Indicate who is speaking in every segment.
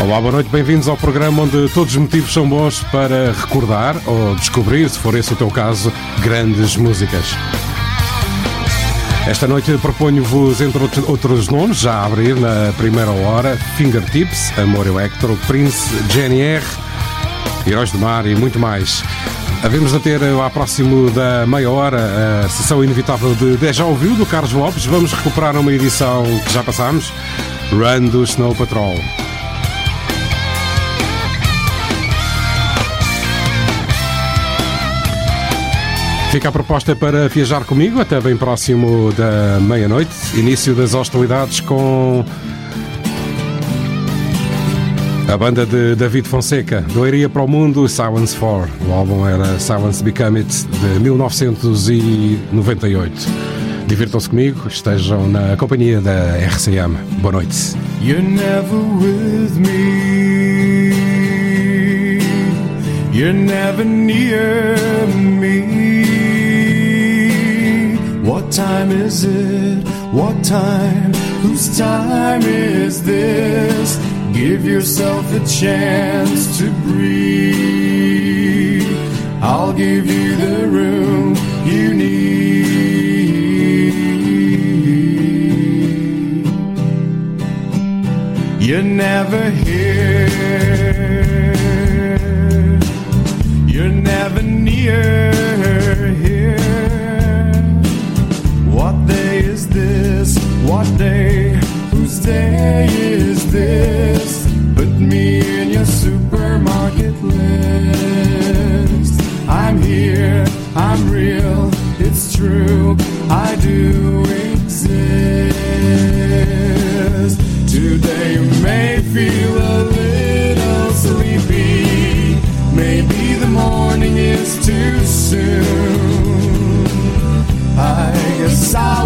Speaker 1: Olá, boa noite, bem-vindos ao programa onde todos os motivos são bons para recordar ou descobrir, se for esse o teu caso, grandes músicas. Esta noite proponho-vos, entre outros- nomes, já a abrir na primeira hora, Fingertips, Amor Electro, Prince, Jenny R, Heróis do Mar e muito mais. Havemos de ter ao próximo da meia hora a sessão inevitável de Deja Ouviu do Carlos Lopes. Vamos recuperar uma edição que já passámos, Run do Snow Patrol. Fica a proposta para viajar comigo até bem próximo da meia-noite, início das hostilidades com a banda de David Fonseca, Doiria para o Mundo, Silence 4. O álbum era Silence Become It, de 1998. Divirtam-se comigo, estejam na companhia da RCM. Boa noite.
Speaker 2: You're never with me. You're never near me. Time is it? What time? Whose time is this? Give yourself a chance to breathe. I'll give you the room you need. You're never here. You're never near day is this? Put me in your supermarket list. I'm here. I'm real. It's true. I do exist. Today you may feel a little sleepy. Maybe the morning is too soon. I guess I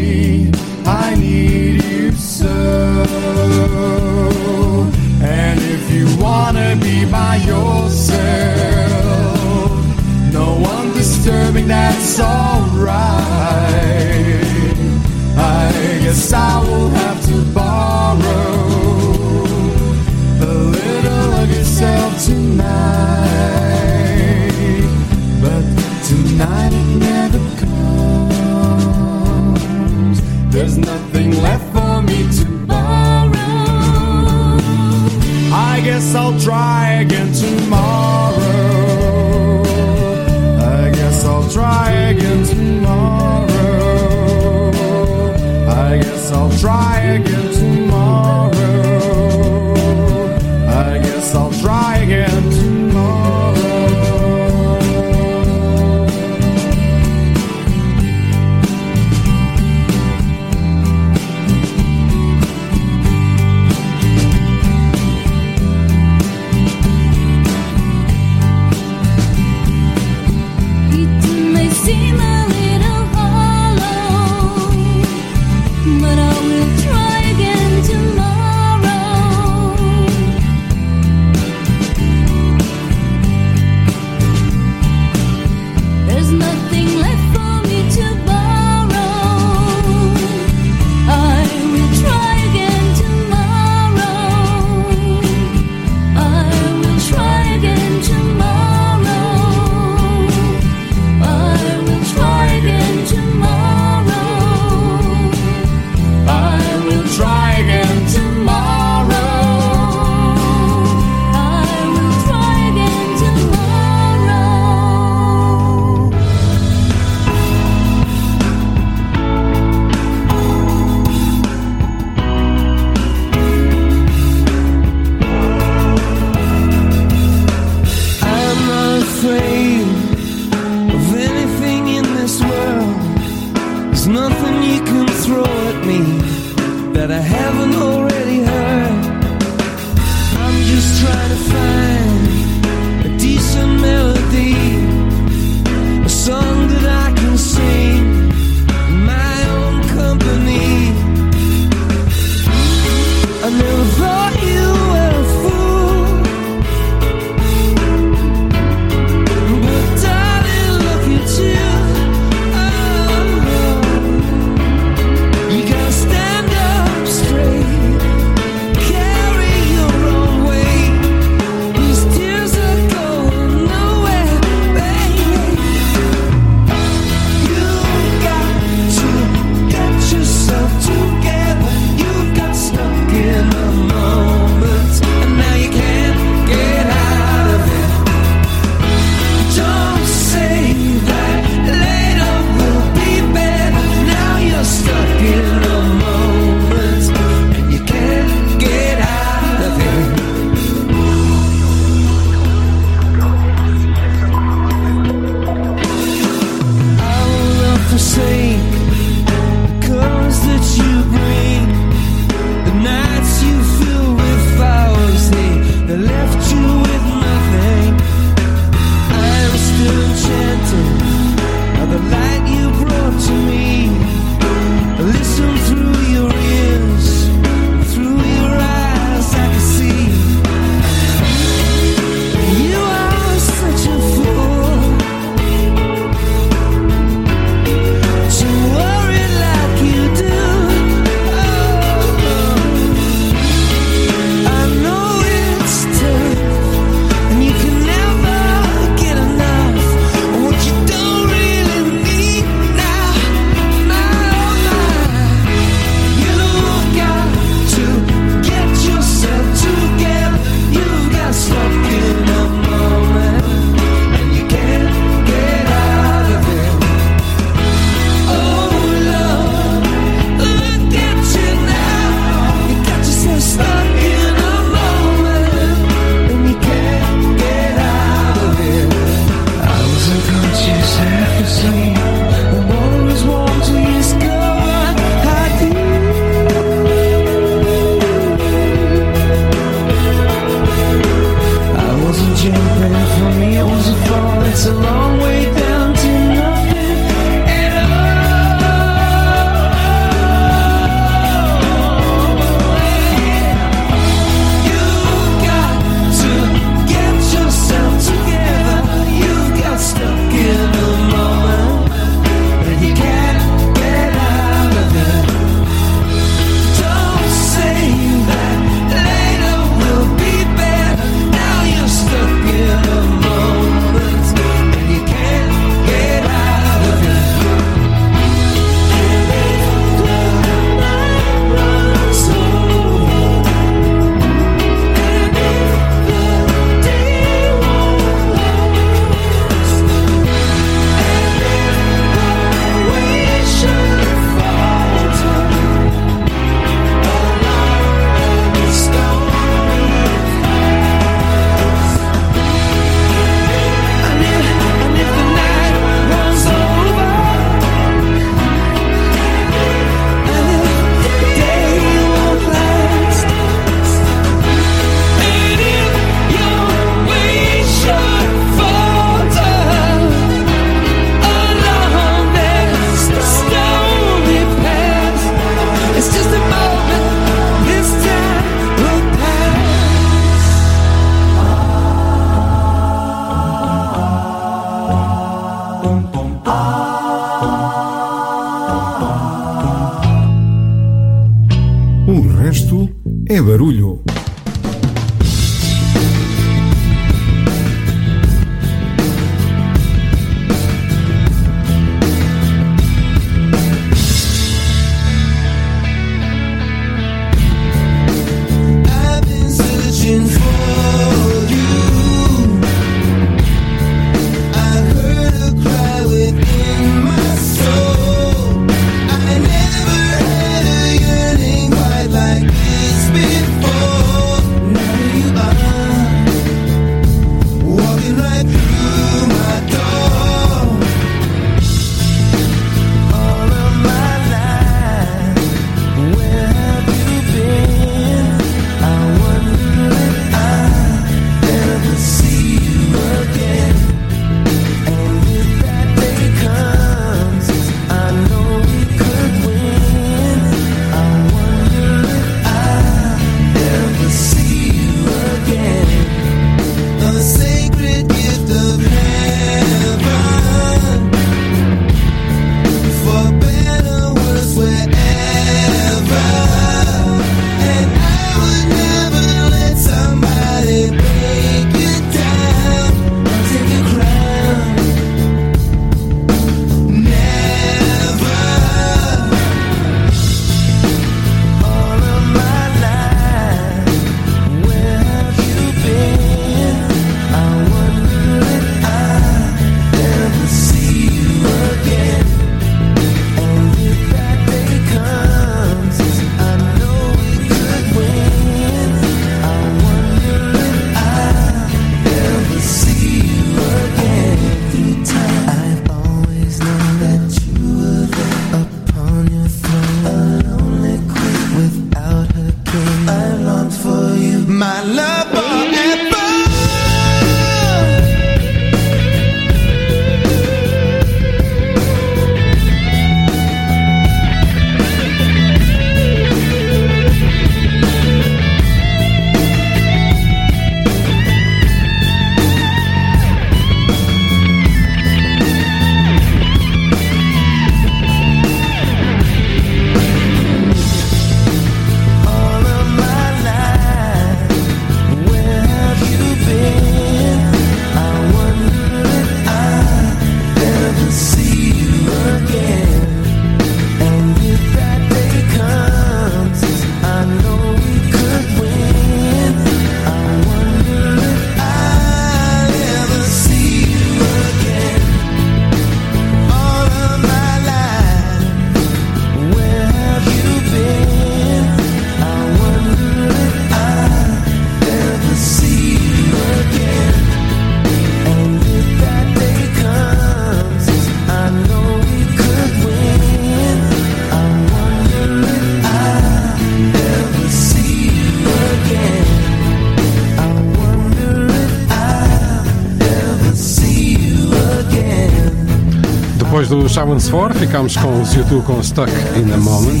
Speaker 3: Shaman's 4, ficámos com os YouTube com Stuck in a Moment.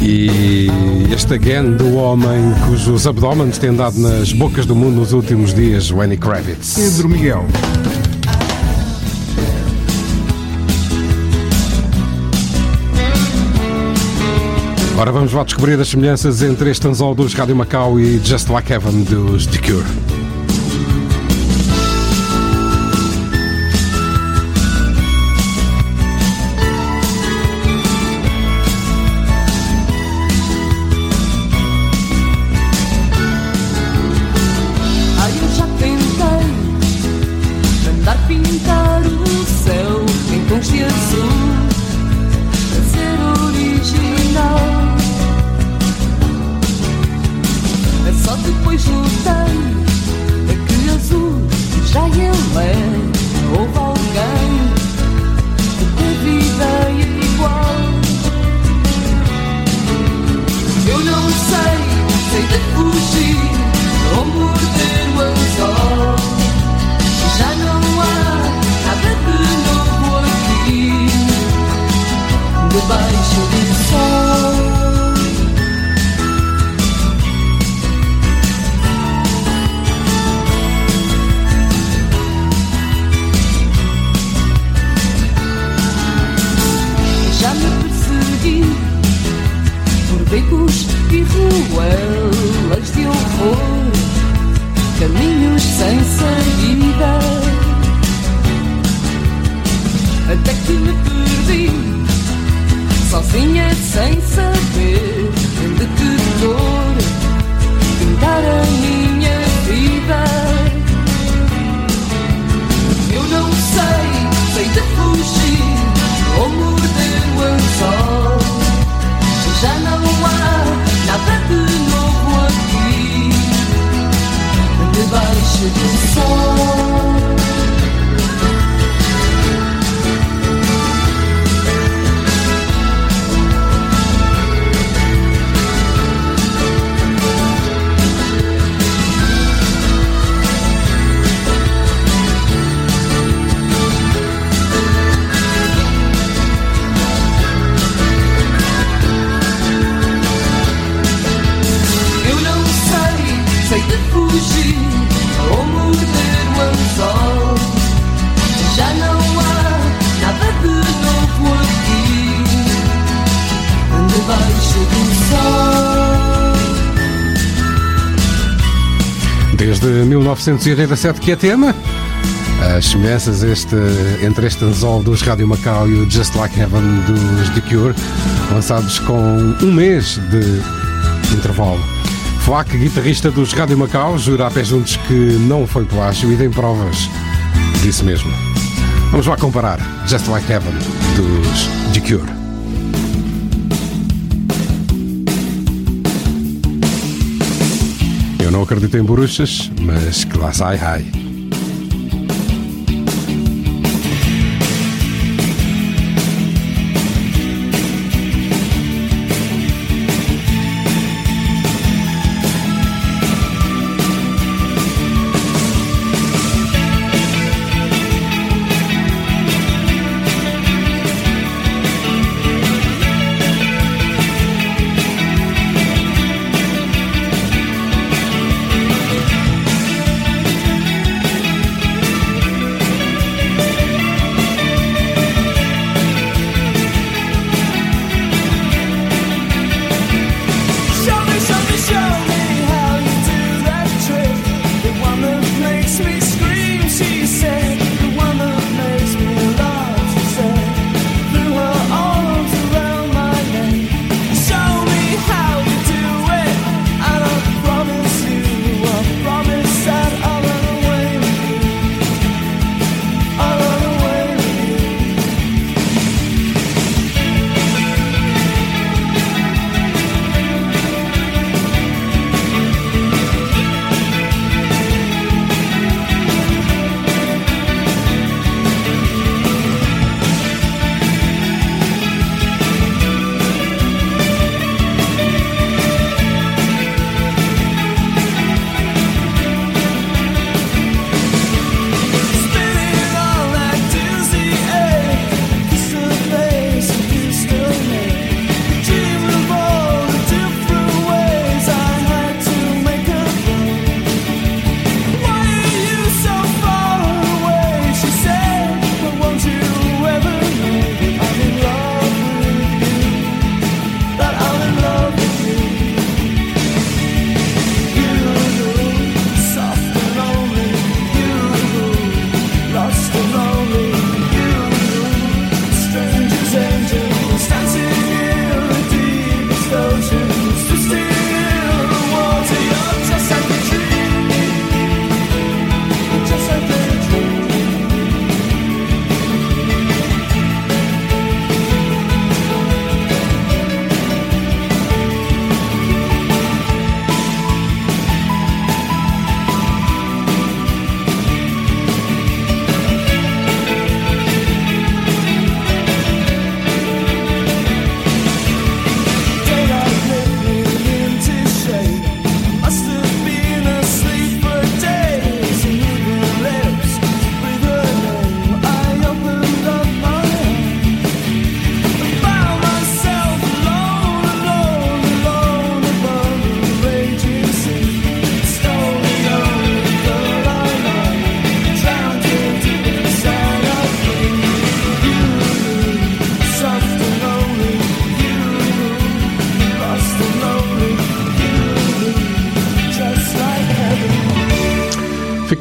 Speaker 3: E este again do homem cujos abdômenes têm dado nas bocas do mundo nos últimos dias, Lenny Kravitz.
Speaker 4: Pedro Miguel.
Speaker 3: Ora, vamos lá descobrir as semelhanças entre este anzol dos Rádio Macau e Just Like Heaven dos The Cure. 1987 que é tema. As semelhanças este, entre este anzol dos Rádio Macau e o Just Like Heaven dos The Cure, lançados com um mês de intervalo. Flack, guitarrista dos Rádio Macau, jura a pé juntos que não foi plágio e tem provas disso mesmo. Vamos lá comparar Just Like Heaven dos The Cure. Eu não acredito em bruxas, mas que lá sai high.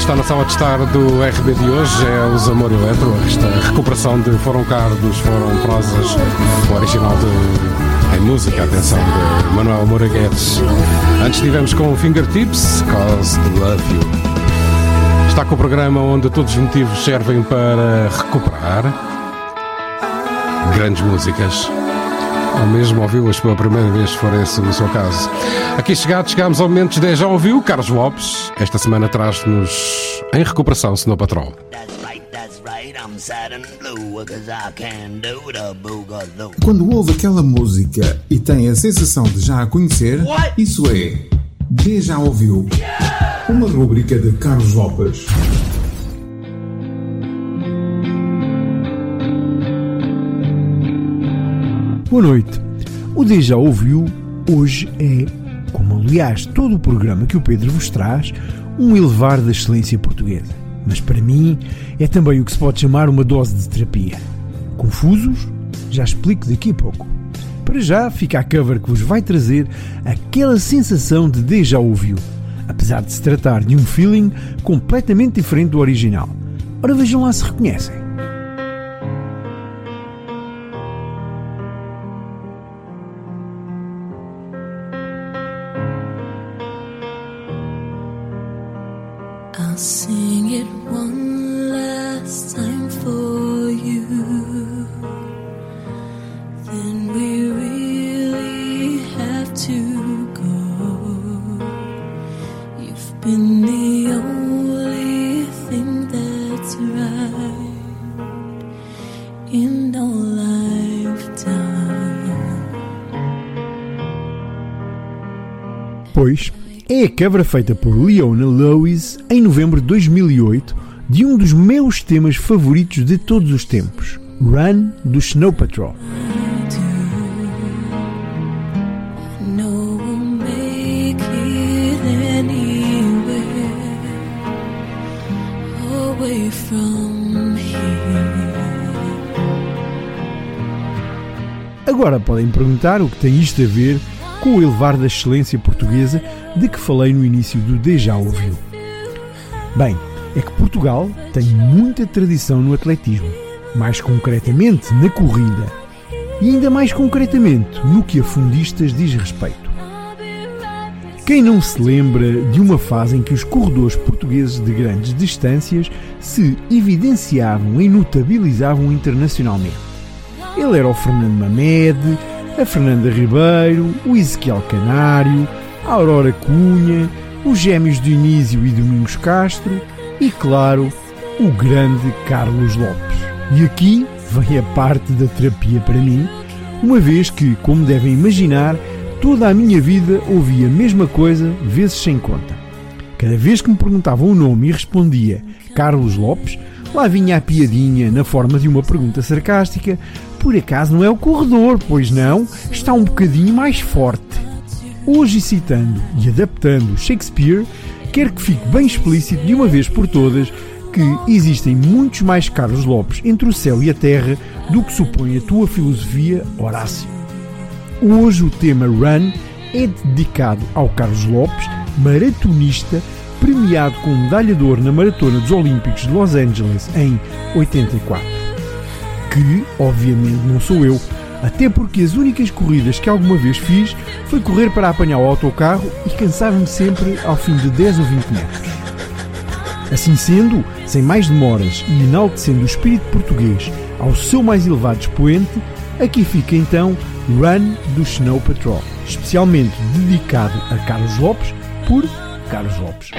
Speaker 1: está na sala de estar do RB de hoje é os Amor Eletro. Esta recuperação de Foram Cardos, Foram Prosas, o original de, em música, atenção, de Manuel Moura Guedes. Antes tivemos com Fingertips, Cause to Love You. Está com o programa onde todos os motivos servem para recuperar grandes músicas. Ou mesmo ouviu-as pela primeira vez, se for esse o seu caso. Aqui chegados, chegámos ao momento de já ouviu Carlos Lopes. Esta semana traz-nos em recuperação
Speaker 5: the boogaloo.
Speaker 4: Quando ouve aquela música e tem a sensação de já a conhecer, isso é de já ouviu. Uma rúbrica de Carlos Lopes.
Speaker 6: Boa noite. O Deja Ouviu hoje é, aliás todo o programa que o Pedro vos traz, um elevar da excelência portuguesa. Mas para mim é também o que se pode chamar uma dose de terapia. Confusos? Já explico daqui a pouco. Para já fica a cover que vos vai trazer aquela sensação de Deja Ouviu, apesar de se tratar de um feeling completamente diferente do original. Ora vejam lá se reconhecem. A cover feita por Leona Lewis em novembro de 2008 de um dos meus temas favoritos de todos os tempos, Run do Snow Patrol. Agora podem perguntar o que tem isto a ver com o elevar da excelência portuguesa de que falei no início do Deja Ouviu. Bem, é que Portugal tem muita tradição no atletismo, mais concretamente na corrida, e ainda mais concretamente no que a fundistas diz respeito. Quem não se lembra de uma fase em que os corredores portugueses de grandes distâncias se evidenciavam e notabilizavam internacionalmente? Ele era o Fernando Mamed, a Fernanda Ribeiro, o Ezequiel Canário, a Aurora Cunha, os gêmeos Dionísio e Domingos Castro e, claro, o grande Carlos Lopes. E aqui vem a parte da terapia para mim, uma vez que, como devem imaginar, toda a minha vida ouvi a mesma coisa vezes sem conta. Cada vez que me perguntavam o nome e respondia Carlos Lopes, lá vinha a piadinha na forma de uma pergunta sarcástica: por acaso não é o corredor, pois não? Está um bocadinho mais forte. Hoje, citando e adaptando Shakespeare, quero que fique bem explícito de uma vez por todas que existem muitos mais Carlos Lopes entre o céu e a terra do que supõe a tua filosofia, Horácio. Hoje o tema Run é dedicado ao Carlos Lopes, maratonista, premiado com medalha de ouro na Maratona dos Olímpicos de Los Angeles em 84. Que, obviamente, não sou eu, Até porque as únicas corridas que alguma vez fiz foi correr para apanhar o autocarro e cansava-me sempre ao fim de 10 ou 20 metros. Assim sendo, sem mais demoras e enaltecendo o espírito português ao seu mais elevado expoente, aqui fica então Run do Snow Patrol, especialmente dedicado a Carlos Lopes por Carlos Lopes.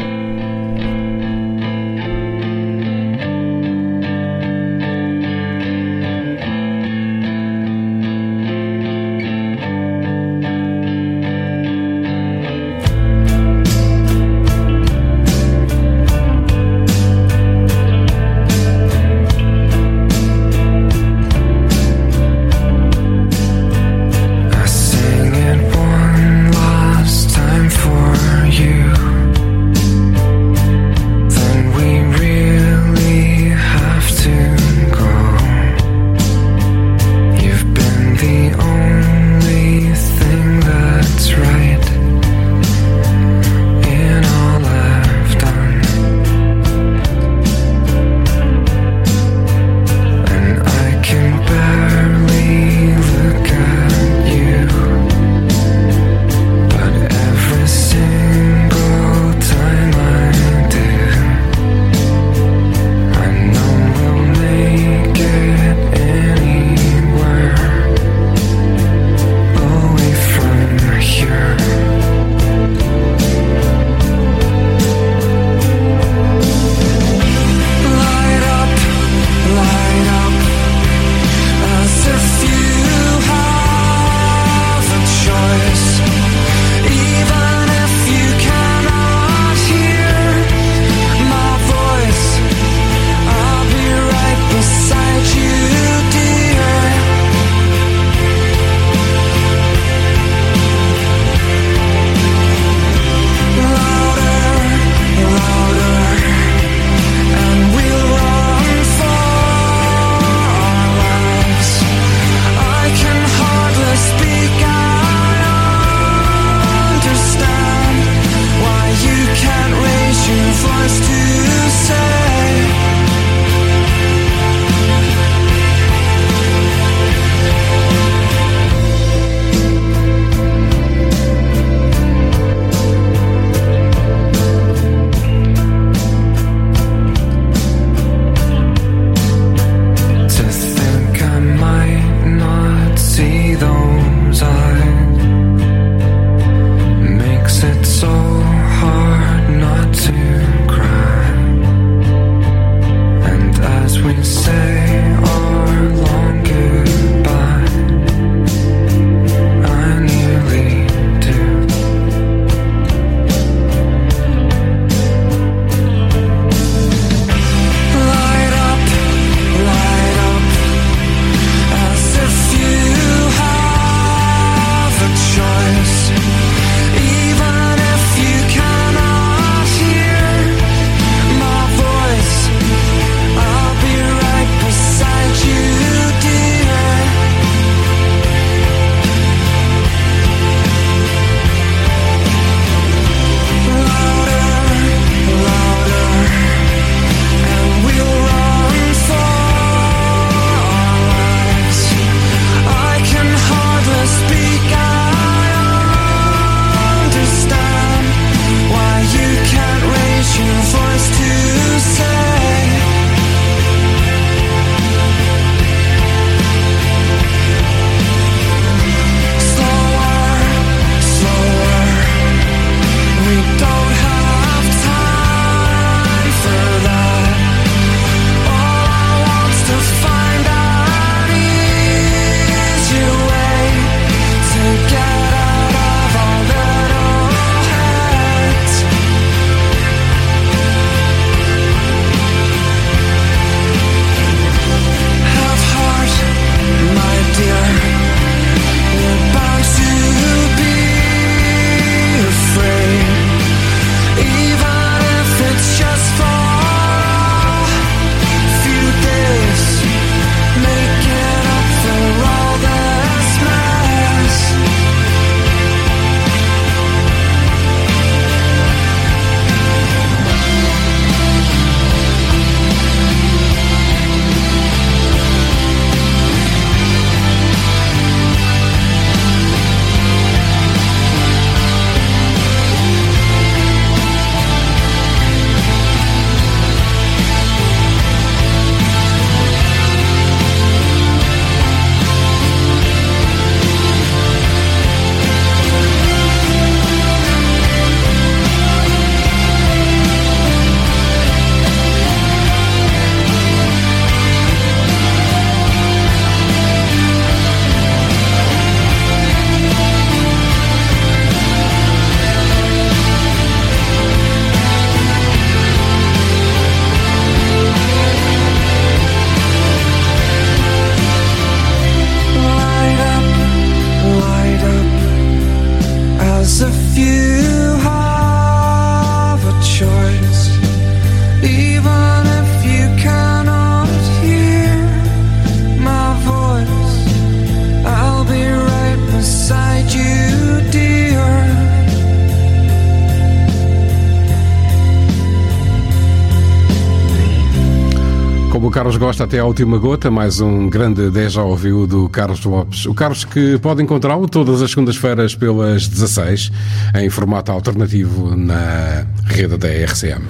Speaker 1: Até à última gota, mais um grande déjà ouviu do Carlos Lopes. O Carlos que pode encontrá-lo todas as segundas-feiras pelas 16, em formato alternativo na rede da RCM.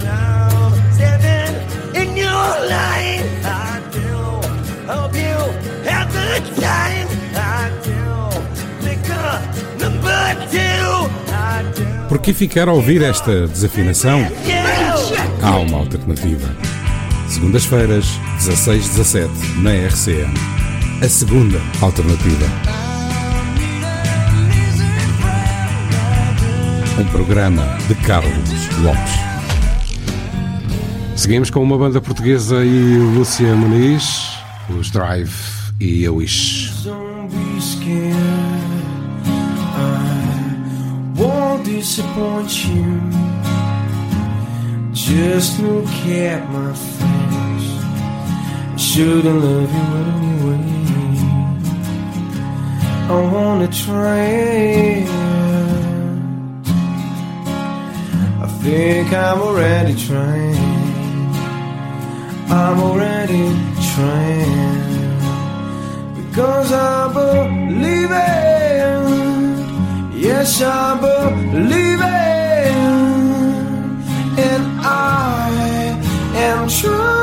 Speaker 1: Por que ficar a ouvir esta desafinação? Há uma alternativa. Segundas-feiras, 16-17, na RCM. A segunda alternativa. Um programa de Carlos Lopes. Seguimos com uma banda portuguesa e Lúcia Muniz, os Drive e a Wish.
Speaker 7: Disappoint you. Just look at my face. I shouldn't love you anyway. I wanna try. I think I'm already trying. I'm already trying. Because I believe it. Yes, I believe it. And I am trying.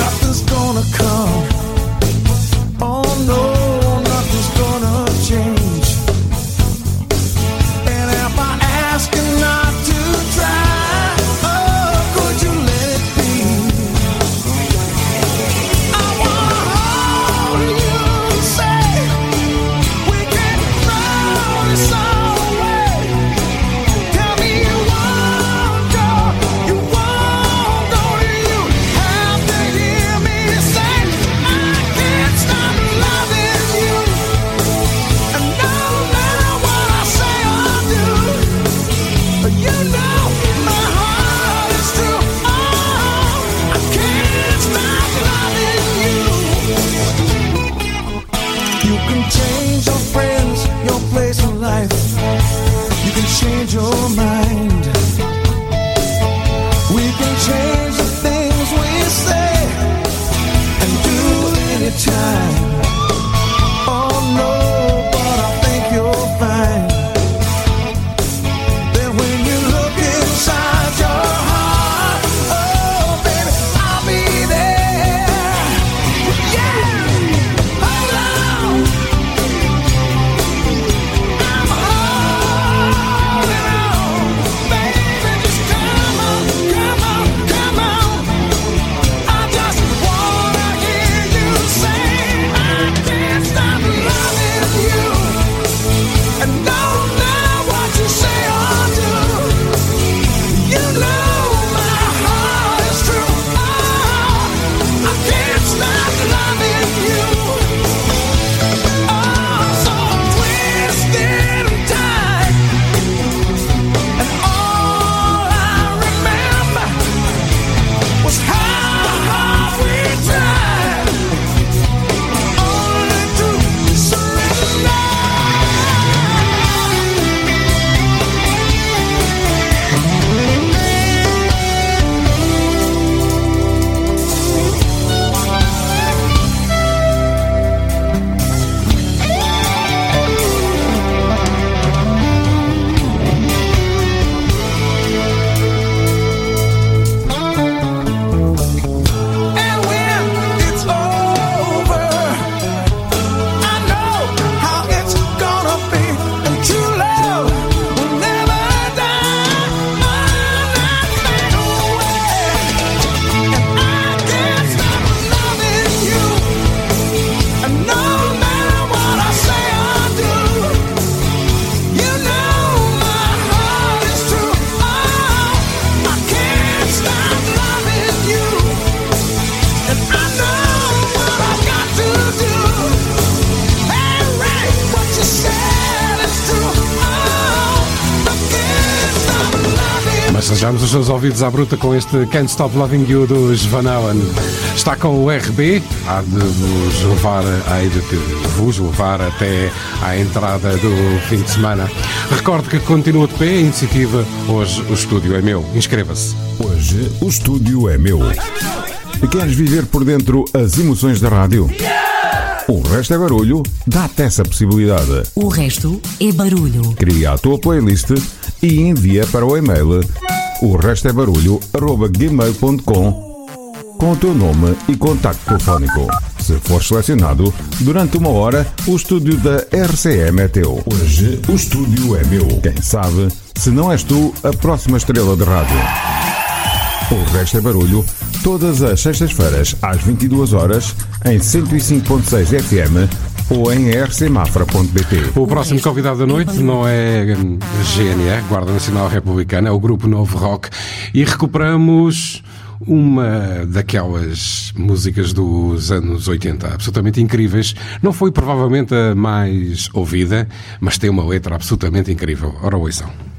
Speaker 2: nothing's gonna come. Oh no.
Speaker 8: Seus ouvidos à bruta com este Can't Stop Loving You dos Van Halen. Está com o RB, há de vos levar, há de vos levar até à entrada do fim de semana. Recorde que continua de pé a iniciativa Hoje o estúdio é meu. Inscreva-se.
Speaker 4: Hoje o estúdio é meu. Queres viver por dentro as emoções da rádio? O resto é barulho, dá-te essa possibilidade.
Speaker 9: O resto é barulho.
Speaker 4: Cria a tua playlist e envia para o e-mail o resto é barulho gmail.com com o teu nome e contacto telefónico. Se for selecionado, durante uma hora, o estúdio da RCM é teu. Hoje o estúdio é meu. Quem sabe, se não és tu, a próxima estrela de rádio. O resto é barulho, todas as sextas-feiras, às 22 horas, em 105.6 FM ou em rcmafra.bt.
Speaker 8: O próximo convidado da noite não é GNR, Guarda Nacional Republicana, é o Grupo Novo Rock e recuperamos uma daquelas músicas dos anos 80, absolutamente incríveis. Não foi provavelmente a mais ouvida, mas tem uma letra absolutamente incrível. Ora, ouçam.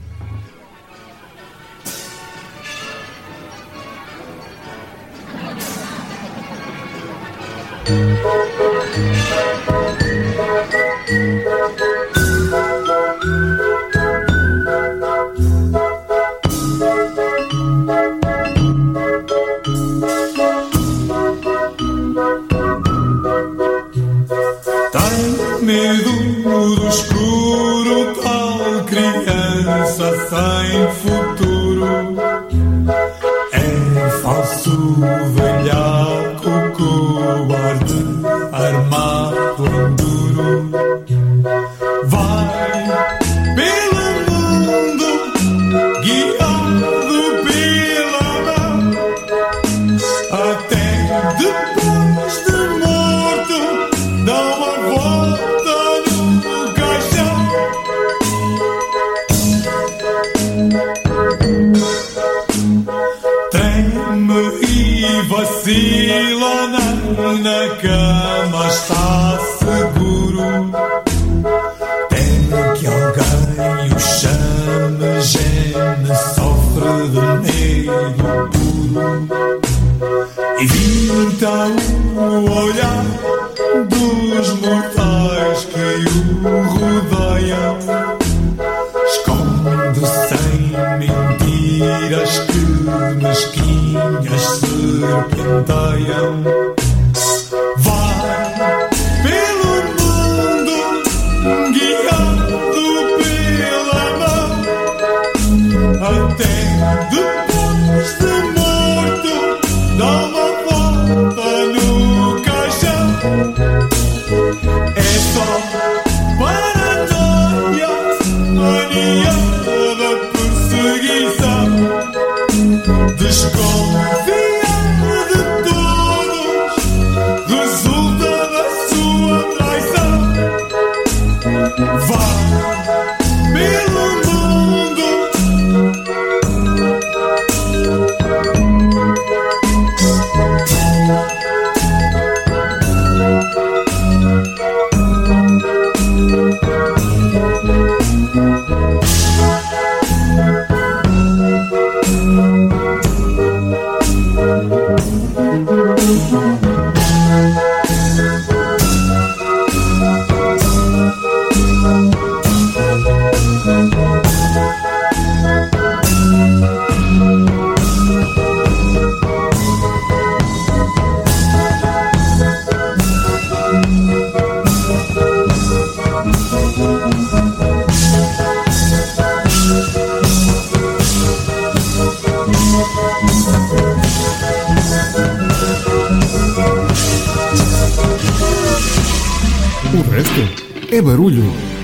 Speaker 2: O
Speaker 10: resto é barulho.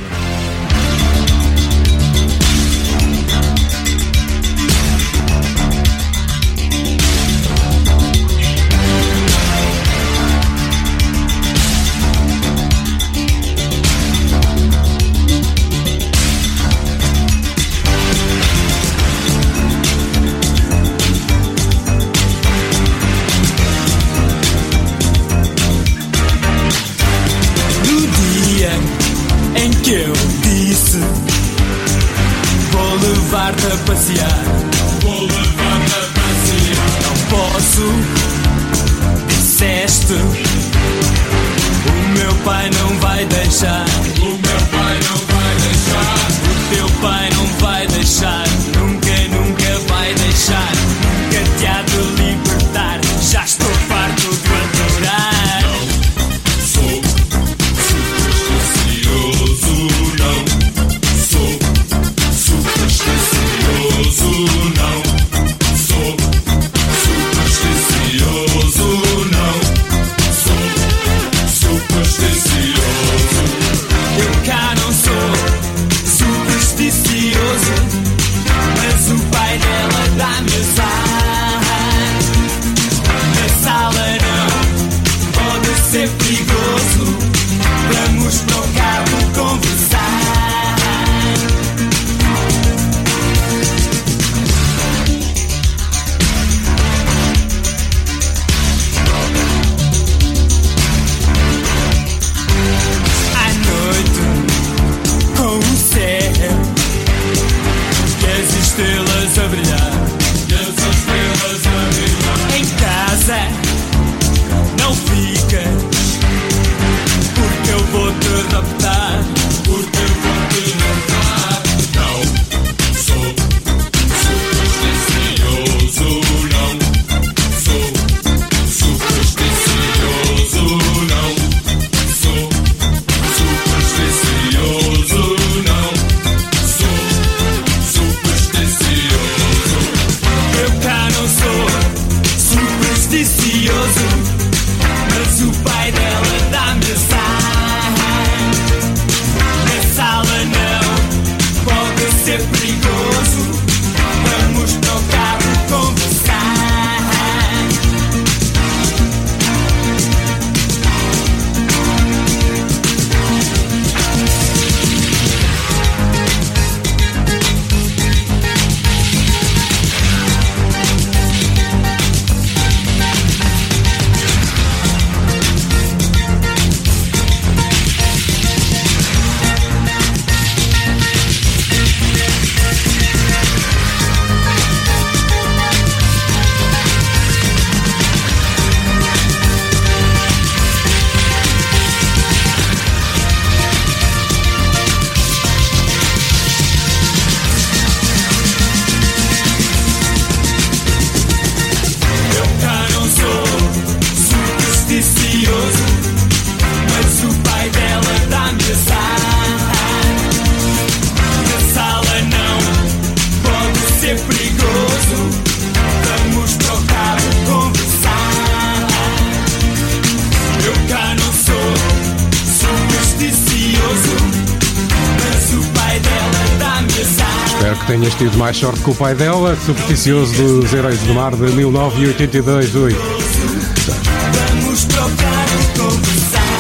Speaker 1: Tido mais sorte que o pai dela, supersticioso dos Heróis do Mar de 1982. Ui.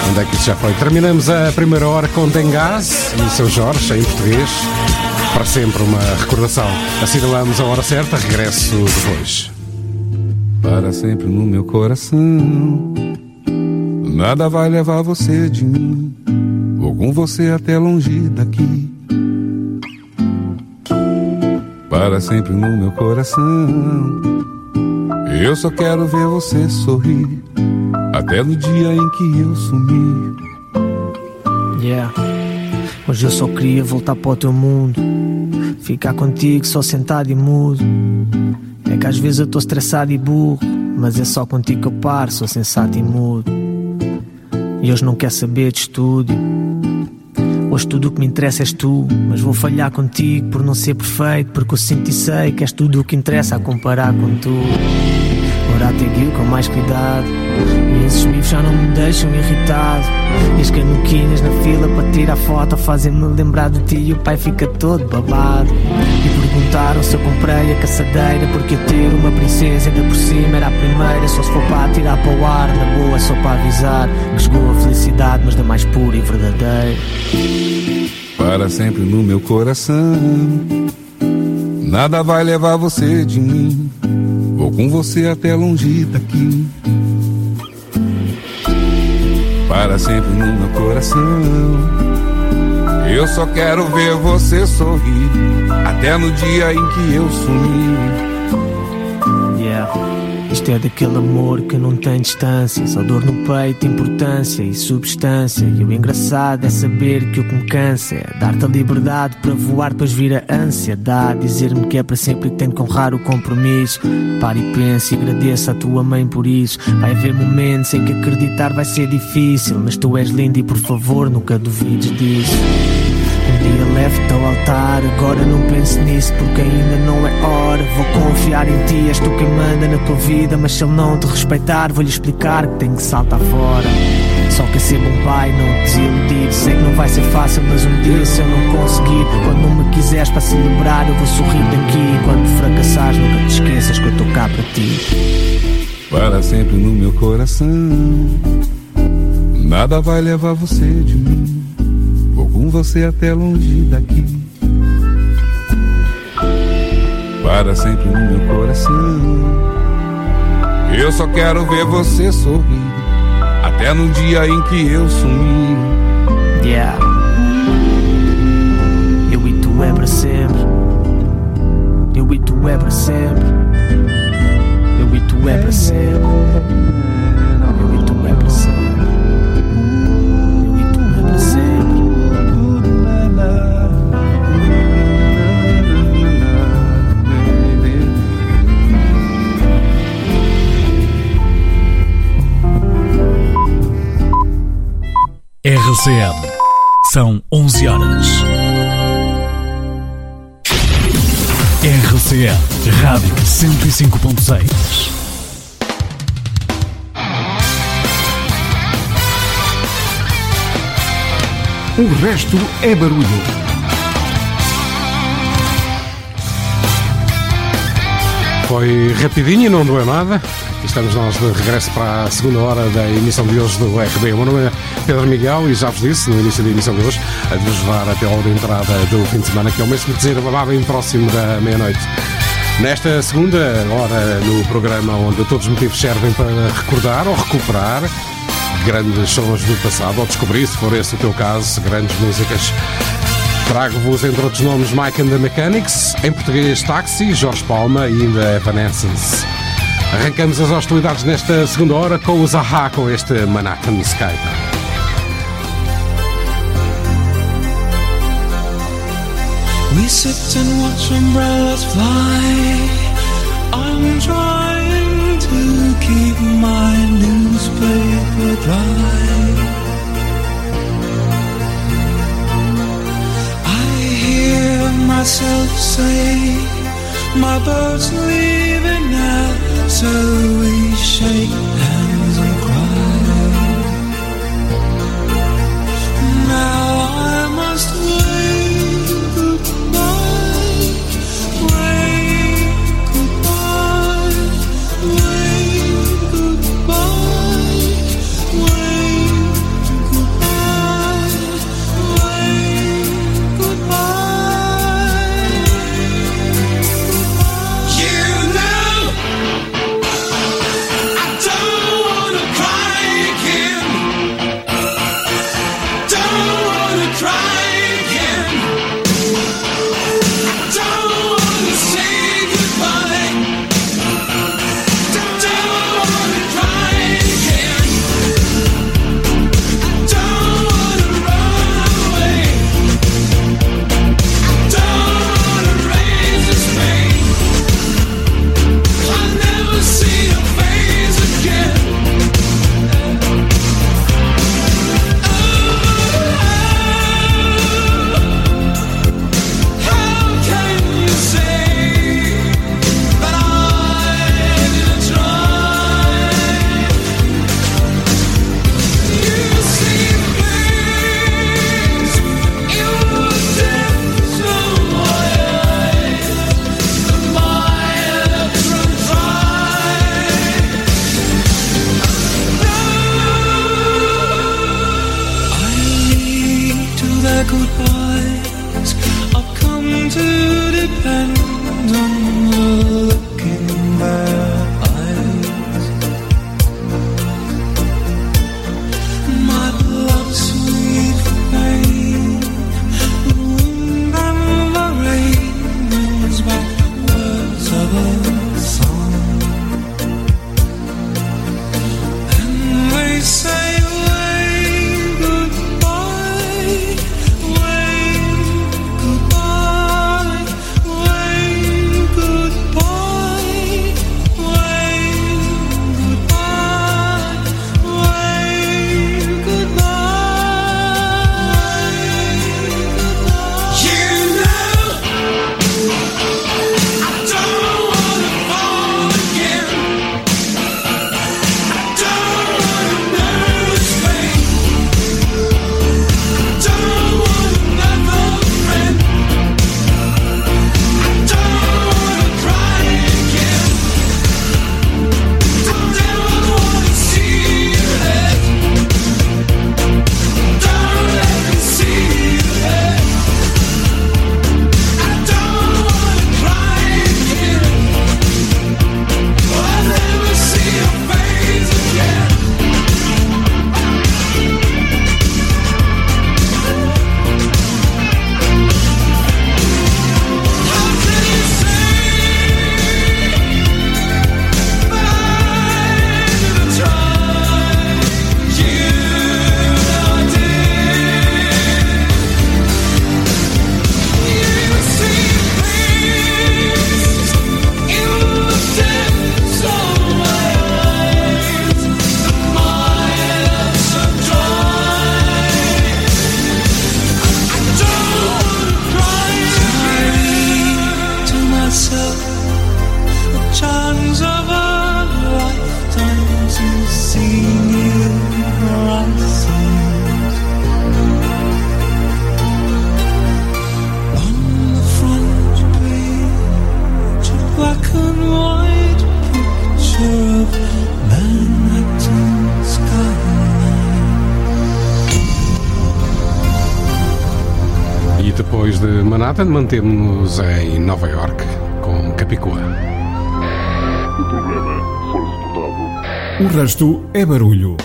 Speaker 1: Onde é que isso já foi? Terminamos a primeira hora com Dengás e São Jorge, em português. Para sempre uma recordação. Assinalamos a hora certa, regresso depois.
Speaker 11: para sempre no meu coração. Nada vai levar você de mim, vou com você até longe daqui. Para sempre no meu coração. Eu só quero ver você sorrir, até no dia em que eu sumir.
Speaker 12: Yeah. Hoje eu só queria voltar para o teu mundo. Ficar contigo só sentado e mudo. É que às vezes eu estou estressado e burro. Mas é só contigo que eu paro, sou sensato e mudo. E hoje não quer saber de estúdio. Hoje tudo o que me interessa és tu. Mas vou falhar contigo por não ser perfeito. Porque eu sinto e sei que és tudo o que interessa a comparar com tu. Ora até guio com mais cuidado. Esses bifes já não me deixam irritado. E as canuquinhas na fila para tirar foto fazem-me lembrar de ti e o pai fica todo babado. E perguntaram se eu comprei a caçadeira porque eu ter uma princesa ainda por cima era a primeira. Só se for para tirar para o ar, na boa, só para avisar que chegou a felicidade, mas da mais pura e verdadeira.
Speaker 11: para sempre no meu coração. Nada vai levar você de mim, vou com você até longe daqui. Para sempre no meu coração. Eu só quero ver você sorrir, até no dia em que eu sumir.
Speaker 12: Yeah. Isto é daquele amor que não tem distância, só dor no peito, importância e substância. E o engraçado é saber que o que me cansa é dar-te a liberdade para voar, depois vir a ansiedade. Dizer-me que é para sempre e tenho que honrar o compromisso. Pare e pense e agradeço à tua mãe por isso. Vai haver momentos em que acreditar vai ser difícil, mas tu és linda e por favor nunca duvides disso. Um dia leve-te ao altar, agora não pense nisso porque ainda não é hora. Vou confiar em ti, és tu quem manda na tua vida. Mas se ele não te respeitar, vou-lhe explicar que tem que saltar fora. Só quer ser bom pai, não desiludir. Sei que não vai ser fácil, mas um dia se eu não conseguir, quando me quiseres para celebrar, eu vou sorrir daqui. Quando fracassares, nunca te esqueças que eu estou cá para ti.
Speaker 11: Para sempre no meu coração. Nada vai levar você de mim, vou com você até longe daqui. Para sempre no meu coração. Eu só quero ver você sorrir, até no dia em que eu sumir.
Speaker 12: Yeah. Eu e tu é para sempre. Eu e tu é para sempre. Eu e tu é para sempre.
Speaker 13: RCM. São 11 horas. RCM. Rádio 105.6.
Speaker 4: O resto é barulho.
Speaker 1: Foi rapidinho não doeu nada. Estamos nós de regresso para a segunda hora da emissão de hoje do RB. O meu nome é Pedro Miguel e já vos disse no início da emissão de hoje a de vos levar até a hora de entrada do fim de semana, que é o mesmo dizer bem próximo da meia-noite. Nesta segunda hora no programa onde todos os motivos servem para recordar ou recuperar grandes sons do passado ou descobrir, se for esse o teu caso, grandes músicas. Trago-vos, entre outros nomes, Mike and the Mechanics, em português Taxi, Jorge Palma e ainda Evanescence. Arrancamos as hostilidades nesta segunda hora com o Zaha com este Manhattan Sky.
Speaker 14: We sit and watch umbrellas fly. I'm trying to keep my newspaper dry. I hear myself say, My boat's leaving now, so we shake
Speaker 1: Manhattan, mantemos-nos em Nova York com Capicua.
Speaker 4: O programa foi reportado. O resto é barulho.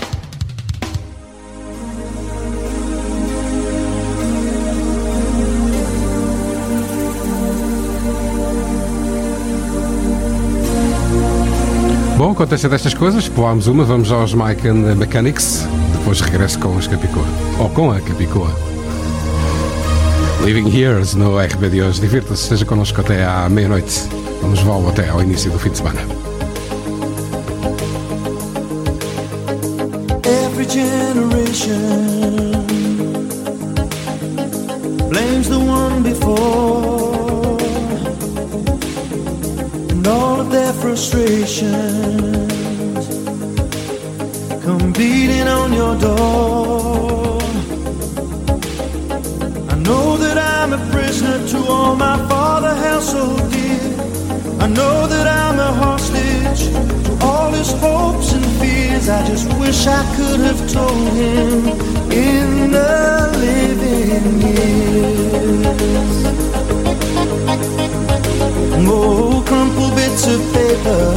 Speaker 1: Bom, acontece destas coisas, poámos uma, vamos aos Mike and the Mechanics, depois regresso com os Capicua. Ou com a Capicua. Living Years no RB de hoje. Divirta-se, esteja connosco até à meia-noite. Vamos voar até ao início do fim de semana.
Speaker 15: Fears. I just wish I could have told him in the living years. Oh, crumpled bits of paper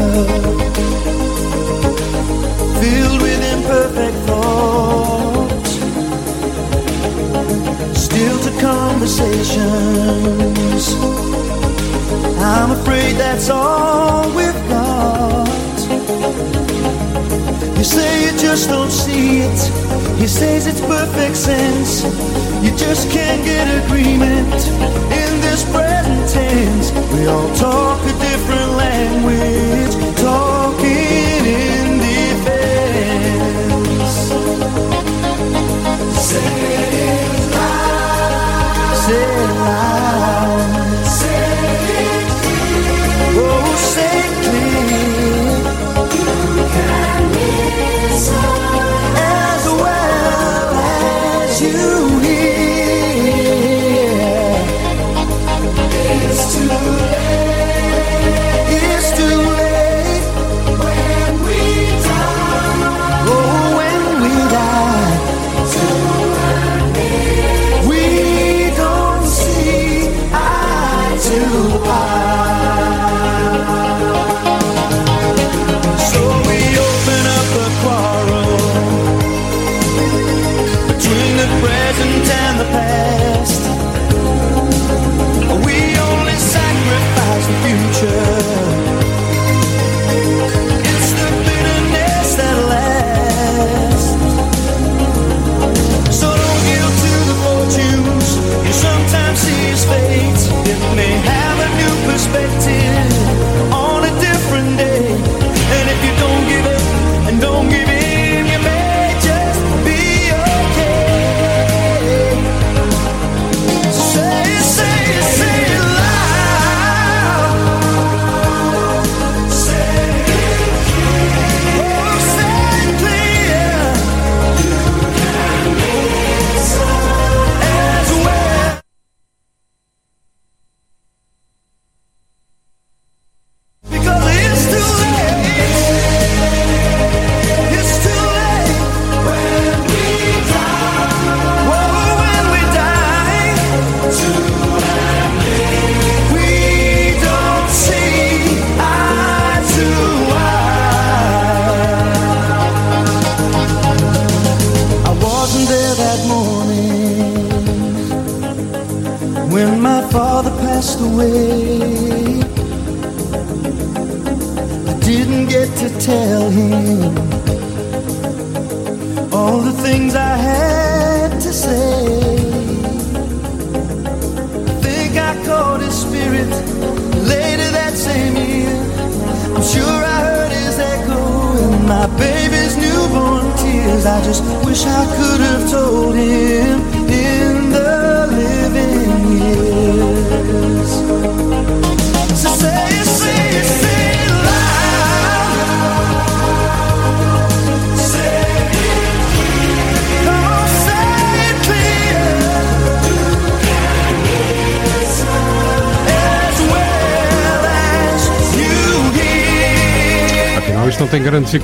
Speaker 15: filled with imperfect thoughts. Still to conversations. I'm afraid that's all we've got. You say you just don't see it. He says it's perfect sense. You just can't get agreement in this present tense. We all talk a different language,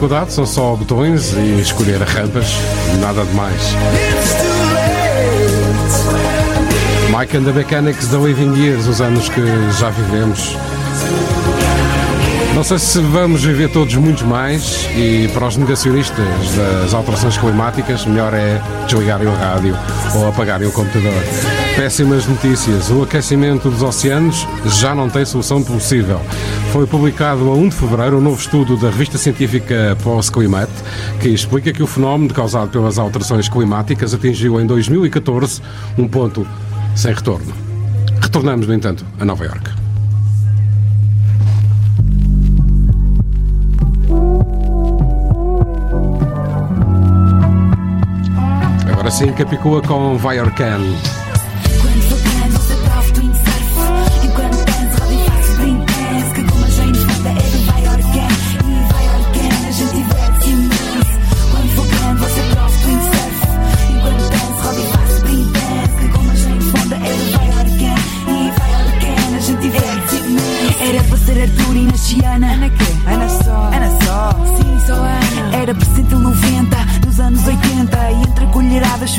Speaker 1: dificuldade, são só botões e escolher rampas, nada de mais. Mike and the Mechanics da Living Years, os anos que já vivemos. Não sei se vamos viver todos muito mais e para os negacionistas das alterações climáticas, melhor é desligarem o rádio ou apagarem o computador. Péssimas notícias. O aquecimento dos oceanos já não tem solução possível. Foi publicado a 1 de fevereiro um novo estudo da revista científica PLOS Climate que explica que o fenómeno causado pelas alterações climáticas atingiu em 2014 um ponto sem retorno. Retornamos, no entanto, a Nova Iorque. Agora sim, Capicua com Viorcan.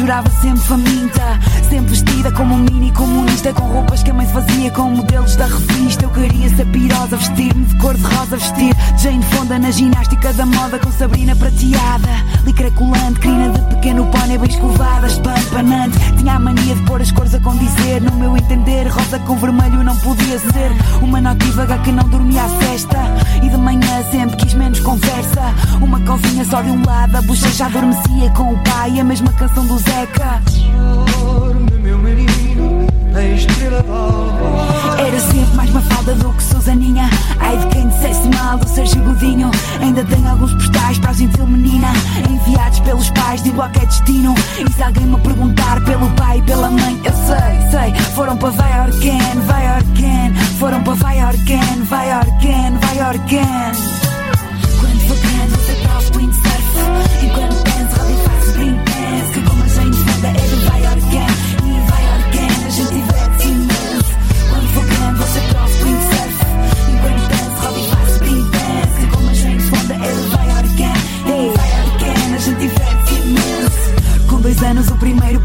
Speaker 16: Chorava sempre faminta. Sempre vestida como um mini comunista com roupas que a mãe fazia com modelos da revista. Eu queria ser pirosa, vestir-me de cor de rosa, vestir Jane Fonda na ginástica da moda com Sabrina prateada. Licra colante, crina de pequeno pônei bem escovada, espampanante. Tinha a mania de pôr as cores a condizer. No meu entender, rosa com vermelho não podia ser. Uma notívaga que não dormia à festa. E de manhã sempre quis menos conversa. Uma calcinha só de um lado, a bochecha adormecia com o pai. A mesma canção do Zeca.
Speaker 17: Meu menino, a estrela.
Speaker 16: Era sempre mais mafalda do que Susaninha. Ai de quem dissesse mal do Sérgio Godinho. Ainda tenho alguns postais para a gentil menina. Enviados pelos pais de qualquer destino. E se alguém me perguntar pelo pai e pela mãe Eu sei, sei, foram para Vai Orquen, Vai Orquen Foram para Vai Orquen, Vai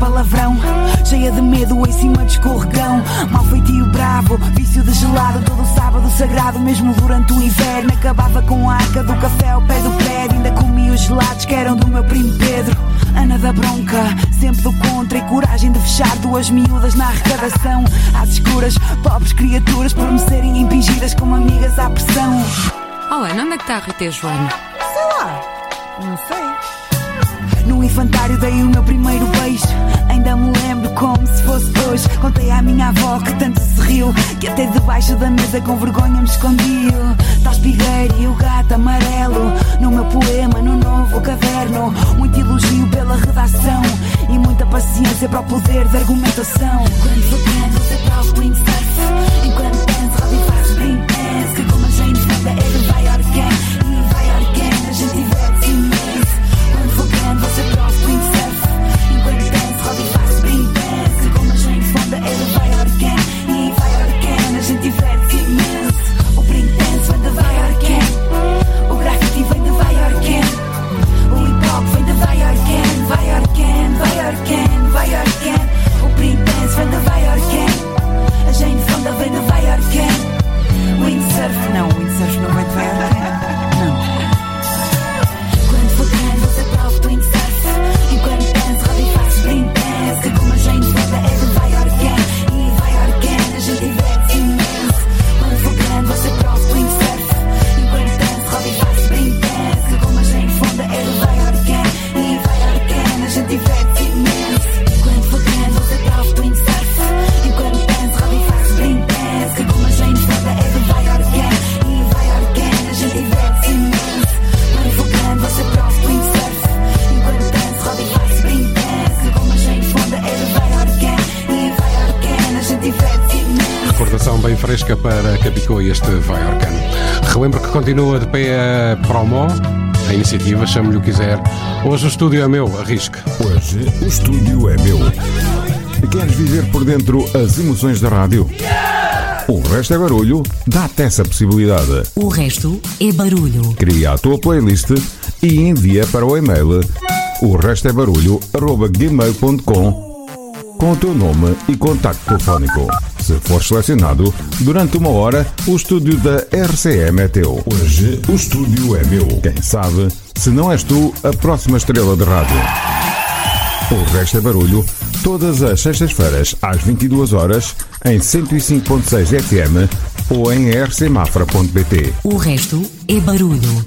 Speaker 16: palavrão Cheia de medo em cima de escorregão Mal feitio bravo, vício de gelado Todo sábado sagrado, mesmo durante o inverno Acabava com a arca do café ao pé do prédio Ainda comia os gelados que eram do meu primo Pedro Ana da bronca, sempre do contra e coragem de fechar duas miúdas na arrecadação. Às escuras, pobres criaturas por me serem impingidas como amigas à pressão.
Speaker 18: Oh, Ana, onde é que está a Rita e a Joana?
Speaker 16: Sei lá, não sei. No infantário dei o meu primeiro beijo. Ainda me lembro como se fosse hoje. Contei à minha avó que tanto se riu. Que até debaixo da mesa com vergonha me escondi. Tá espigueiro e o gato amarelo. No meu poema, no novo caderno. Muito elogio pela redação. E muita paciência para o poder de argumentação. Quando for grande, você prova o. Enquanto danço, roda e faço
Speaker 1: para Capicô e este vai Orcan. Relembro que continua de pé a promo, a iniciativa, chame-lhe o que quiser. Hoje o estúdio é meu, arrisque.
Speaker 4: Hoje o estúdio é meu. Queres viver por dentro as emoções da rádio? O resto é barulho, dá-te essa possibilidade.
Speaker 9: O resto é barulho.
Speaker 4: Cria a tua playlist e envia para o e-mail o resto é barulho arroba gmail.com com o teu nome e contacto telefónico. Se for selecionado, durante uma hora, o estúdio da RCM é teu. Hoje o estúdio é meu. Quem sabe, se não és tu, a próxima estrela de rádio. O resto é barulho, todas as sextas-feiras às 22 horas em 105.6 FM ou em rcmafra.pt.
Speaker 9: O resto é barulho.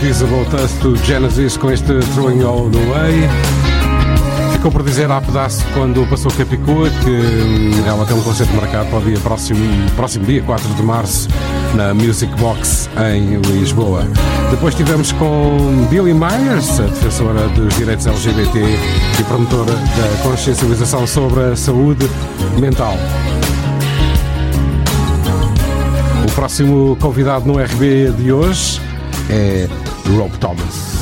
Speaker 19: Invisible Dust do Genesis com este Throwing All the Way. Ficou por dizer há pedaço quando passou Capicua que ela tem um concerto marcado para o dia próximo, próximo dia 4 de março na Music Box em Lisboa. Depois tivemos com Billy Myers, a defensora dos direitos LGBT e promotora da consciencialização sobre a saúde mental. O próximo convidado no RB de hoje é Rob Thomas.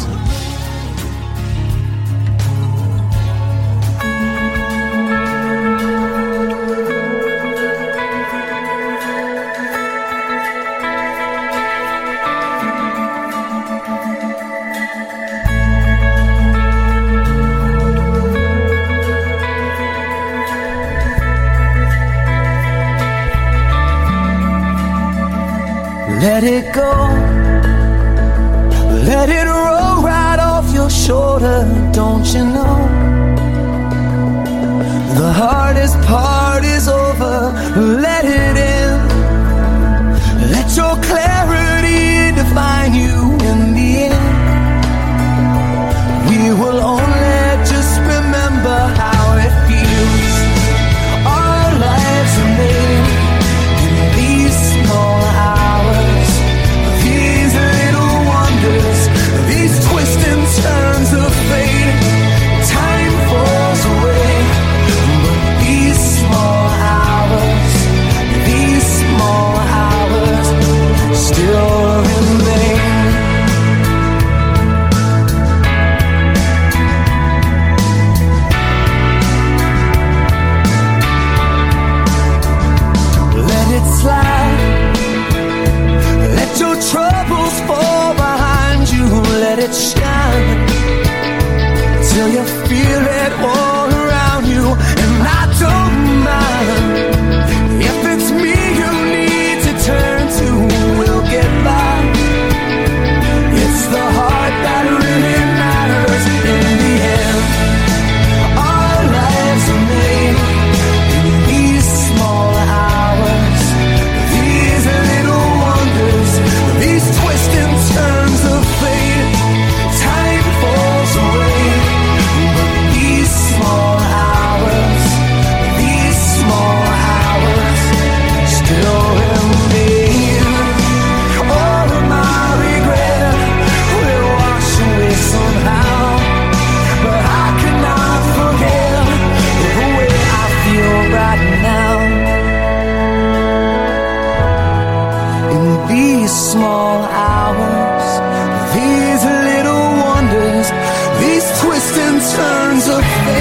Speaker 1: twists and turns of fate.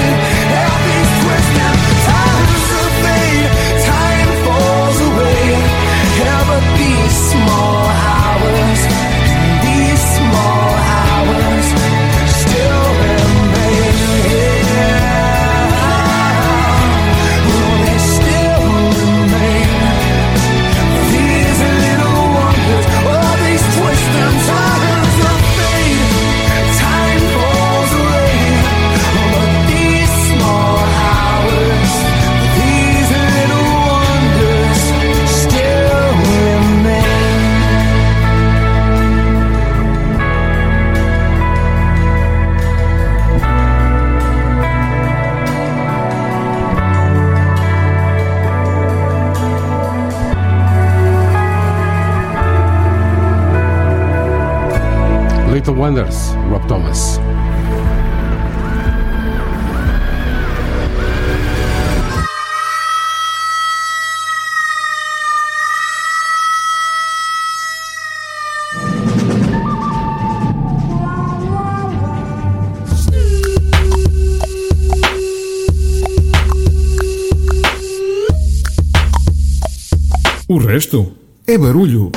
Speaker 1: Night Wonders,
Speaker 19: Rob Thomas.
Speaker 20: O resto é barulho.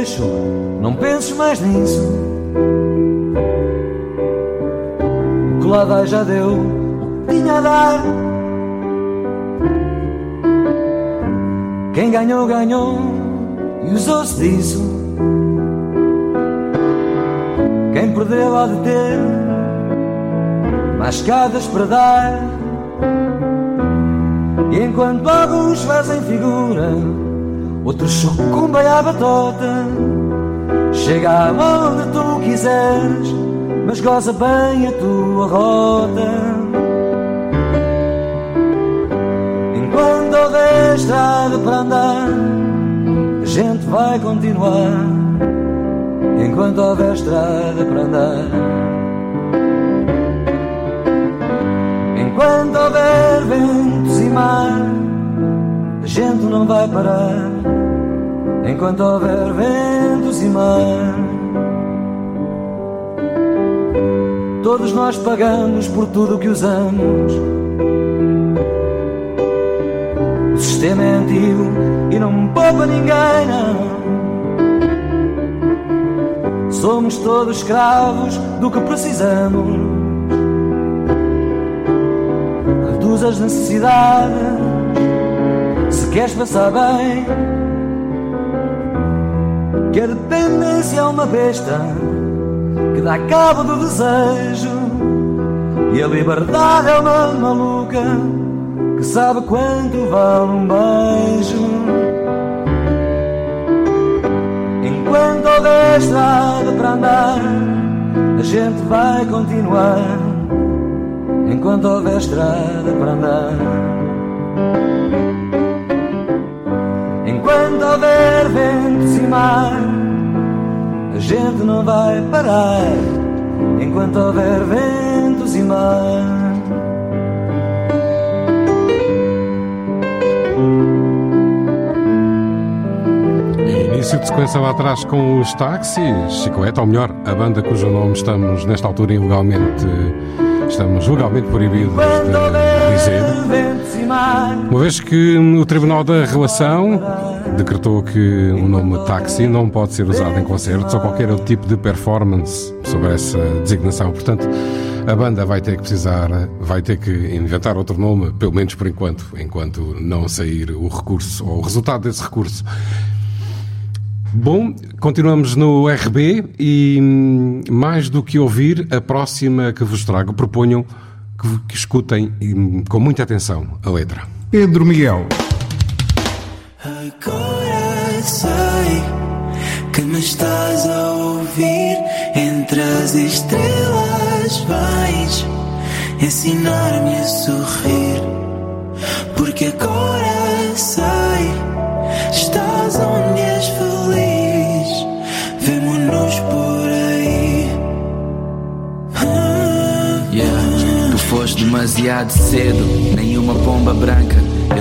Speaker 19: deixo, não penses mais nisso. O que dá já deu, o que tinha a dar. Quem ganhou, ganhou e usou-se disso. Quem perdeu há de ter mais escadas para dar. E enquanto alguns fazem figura outro show com a batota. Chega aonde tu quiseres, mas goza bem a tua rota. Enquanto houver estrada para andar, a gente vai continuar. Enquanto houver estrada para andar. enquanto houver ventos e mar, a gente não vai parar quando houver ventos e mar. Todos nós pagamos por tudo o que usamos. O sistema é antigo e não poupa ninguém, não. Somos todos escravos do que precisamos. Reduz as necessidades se queres passar bem a dependência é uma besta que dá cabo do desejo e a liberdade é uma maluca que sabe quanto vale um beijo. Enquanto houver estrada para andar, a gente vai continuar. Enquanto houver estrada para andar. Enquanto houver ventos e mar, a gente não vai parar. Enquanto houver ventos e mar.
Speaker 1: Início de sequência lá atrás com os táxis, Chicoeta, ou melhor, a banda cujo nome estamos nesta altura ilegalmente, estamos legalmente proibidos de dizer. Uma vez que o Tribunal da Relação decretou que o nome táxi não pode ser usado em concertos ou qualquer outro tipo de performance sobre essa designação. Portanto, a banda vai ter que precisar, vai ter que inventar outro nome, pelo menos por enquanto, enquanto não sair o recurso ou o resultado desse recurso. Bom, continuamos no RB e mais do que ouvir, a próxima que vos trago proponham que, que escutem hum, com muita atenção a letra.
Speaker 4: Pedro Miguel.
Speaker 14: Agora sei que me estás a ouvir entre as estrelas. Vais ensinar-me a sorrir, porque agora sei estás onde és feliz. Vemo-nos por aí. Ah,
Speaker 21: Yeah, tu foste demasiado cedo, nenhuma pomba branca.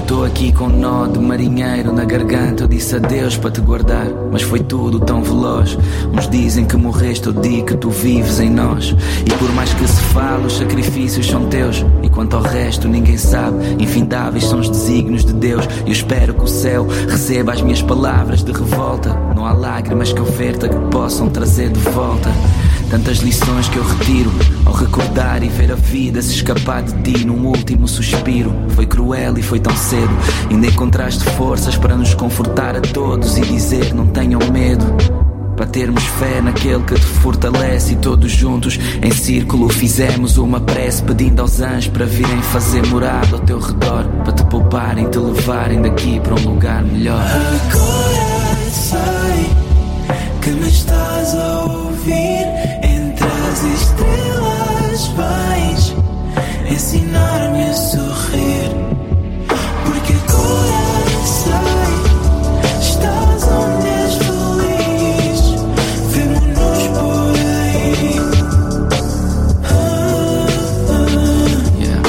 Speaker 21: Tô aqui com nó de marinheiro na garganta. Eu disse adeus para te guardar, mas foi tudo tão veloz. Uns dizem que morreste, eu digo que tu vives em nós. E por mais que se fale, os sacrifícios são teus. E quanto ao resto, ninguém sabe. Infindáveis são os desígnios de Deus. E eu espero que o céu receba as minhas palavras de revolta. Não há lágrimas que eu verta que possam trazer de volta. Tantas lições que eu retiro ao recordar e ver a vida se escapar de ti num último suspiro. Foi cruel e foi tão cedo. Ainda encontraste forças para nos confortar a todos e dizer não tenham medo. Para termos fé naquele que te fortalece e todos juntos em círculo fizemos uma prece pedindo aos anjos para virem fazer morada ao teu redor. Para te pouparem, te levarem daqui para um lugar melhor.
Speaker 14: Agora sei que me estás a ouvir as estrelas. Vais ensinar-me a sorrir, porque agora sei estás onde és feliz. Vemo-nos por aí.
Speaker 21: Yeah.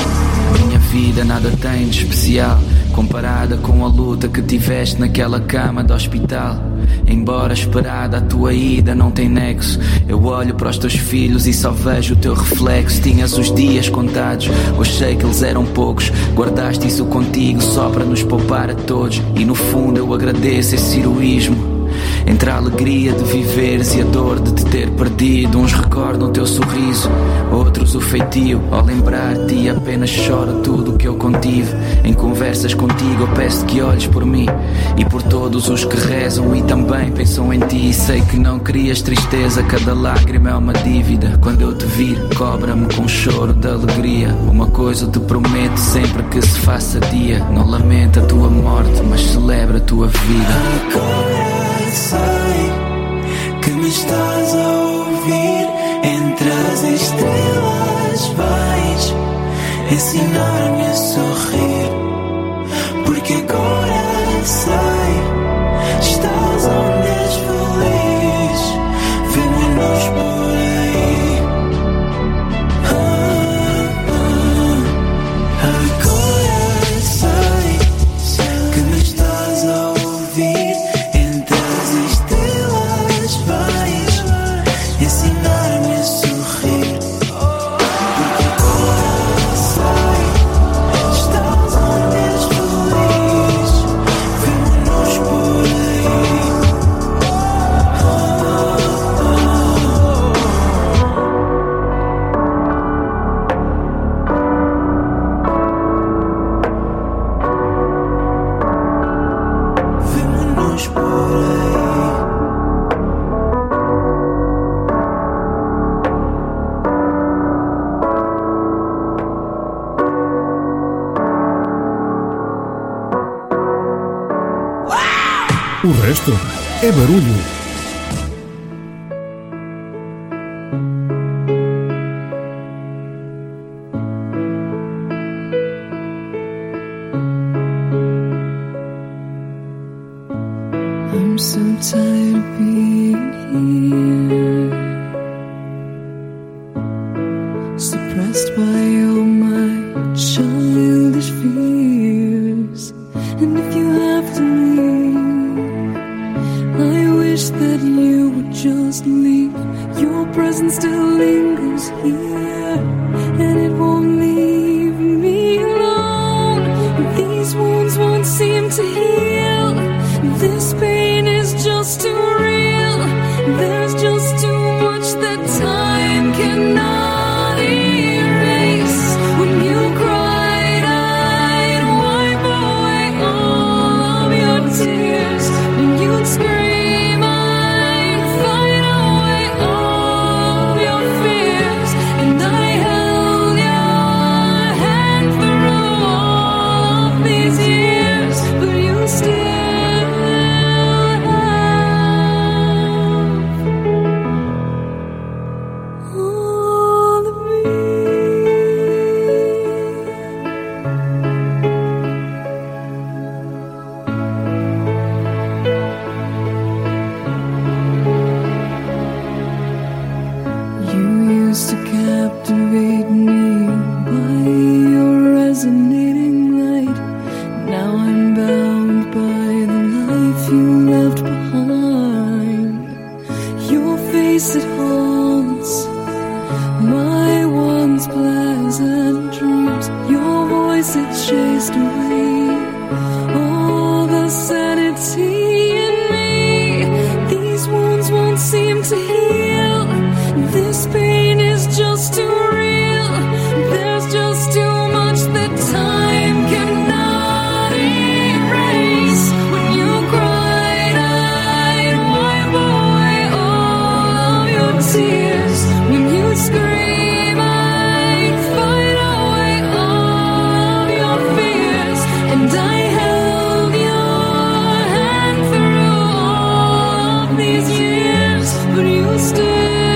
Speaker 21: Minha vida nada tem de especial comparada com a luta que tiveste naquela cama do hospital. Embora esperada a tua ida não tem nexo. Eu olho para os teus filhos e só vejo o teu reflexo. Tinhas os dias contados, hoje sei que eles eram poucos. Guardaste isso contigo só para nos poupar a todos. E no fundo eu agradeço esse heroísmo. Entre a alegria de viveres e a dor de te ter perdido, uns recordam o teu sorriso, outros o feitio. Ao lembrar-te, apenas choro tudo o que eu contive. Em conversas contigo, eu peço que olhes por mim e por todos os que rezam e também pensam em ti. Sei que não crias tristeza, cada lágrima é uma dívida. Quando eu te vir, cobra-me com choro de alegria. Uma coisa te prometo sempre que se faça dia: não lamenta a tua morte, mas celebra a tua vida.
Speaker 14: Sei que me estás a ouvir entre as estrelas. Vais ensinar-me a sorrir,
Speaker 3: é barulho.
Speaker 22: you.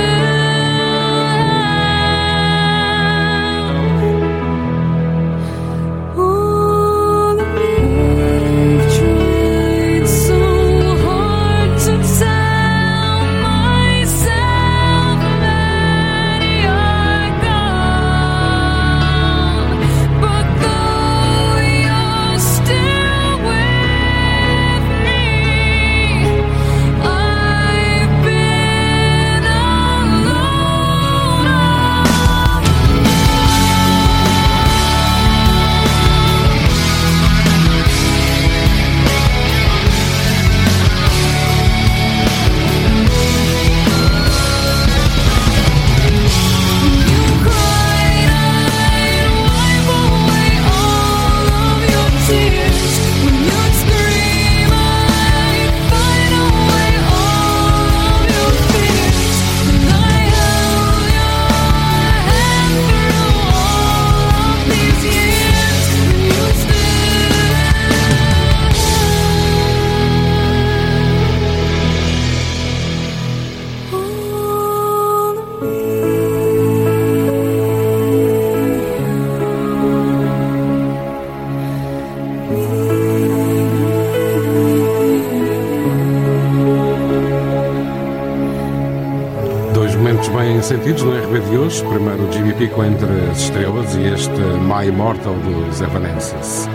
Speaker 1: Immortal dos Evanescence.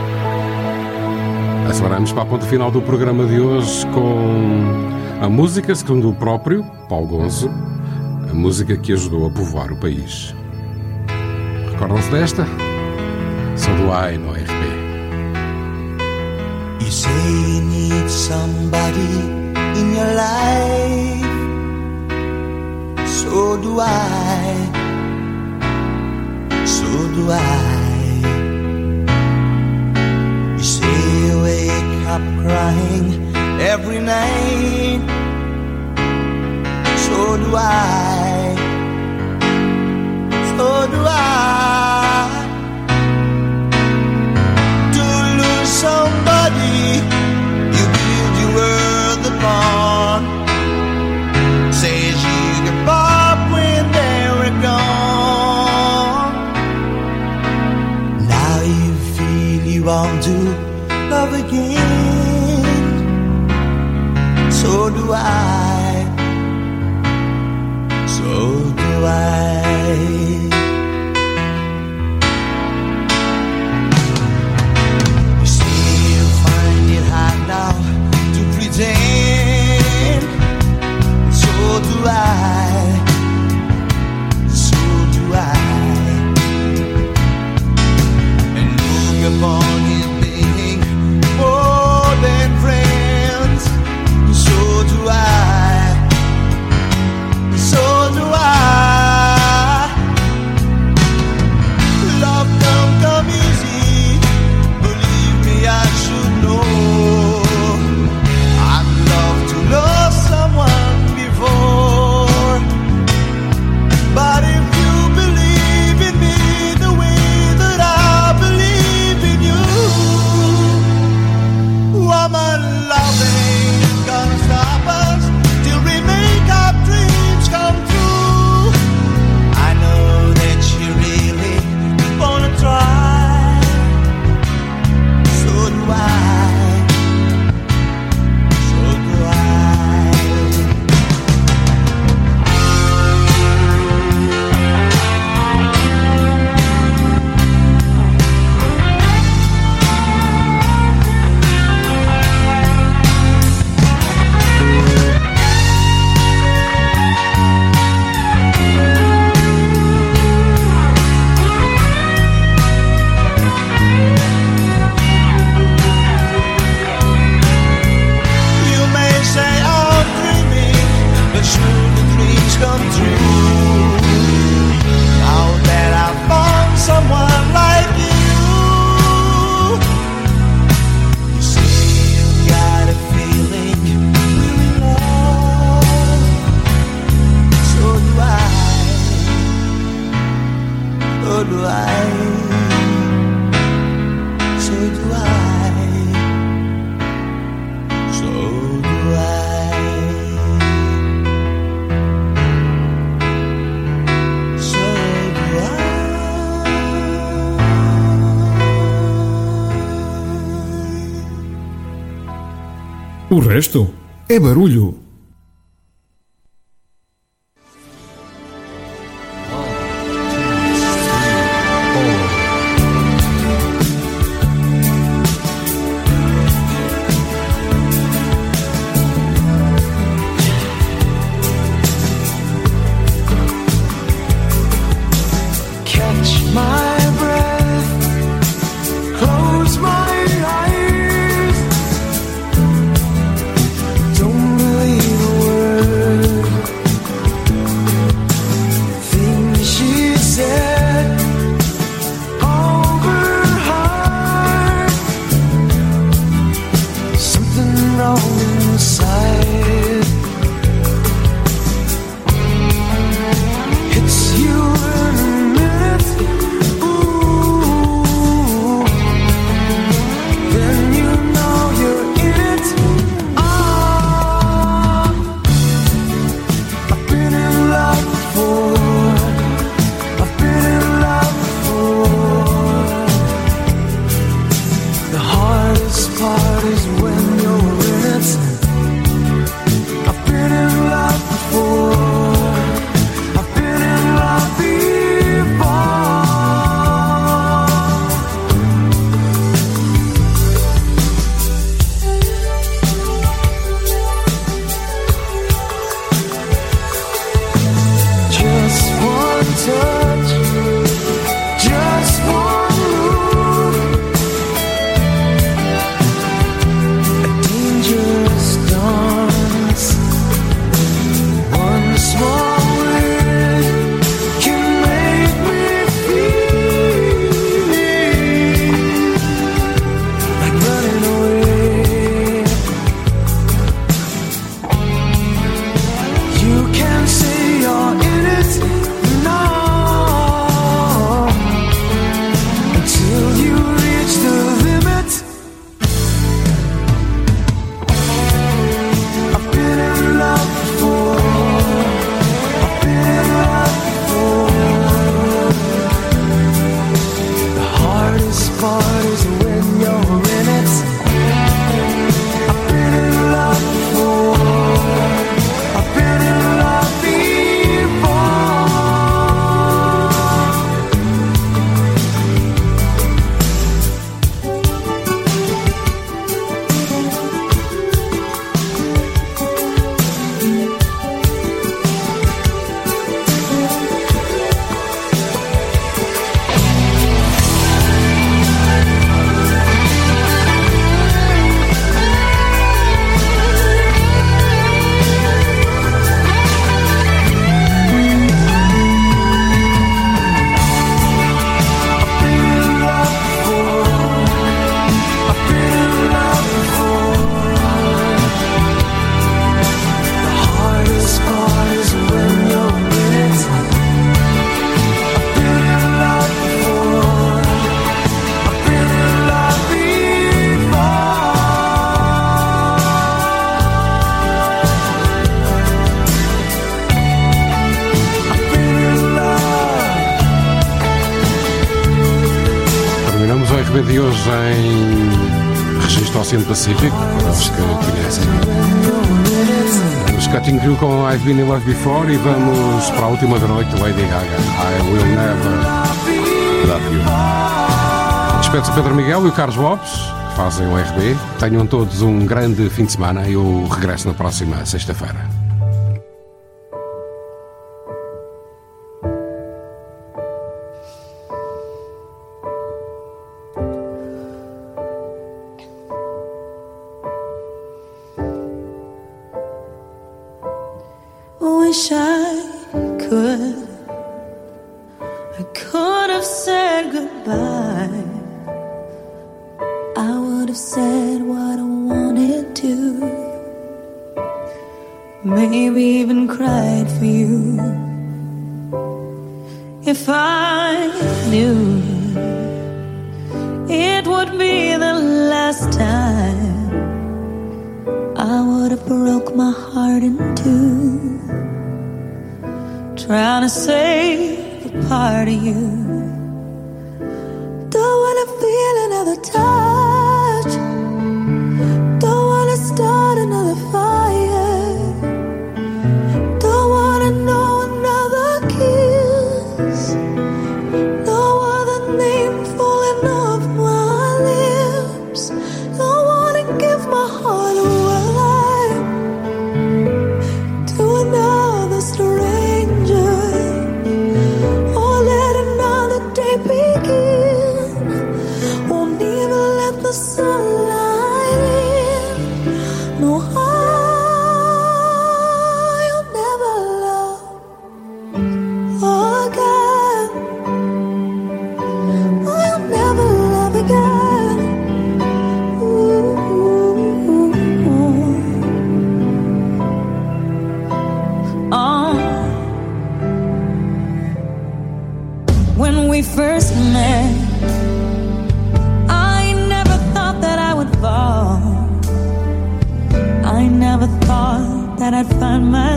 Speaker 1: Aceleramos para a ponta final do programa de hoje com a música, segundo o próprio Paulo Gonzo, a música que ajudou a povoar o país. Recordam-se desta? Sou do AI no RP.
Speaker 15: You say you need somebody in your life. So do I. So do I. crying every night. So do I. So do I. To lose somebody you build your world upon. So
Speaker 4: resto é barulho.
Speaker 3: Pacific, os que conhecem. Os Cutting Crew com I've Been in Love Before e vamos para a última da noite, Lady Gaga. I Will Never Love You. Despeço Pedro Miguel e o Carlos Lopes fazem o RB. Tenham todos um grande fim de semana. e Eu regresso na próxima sexta-feira.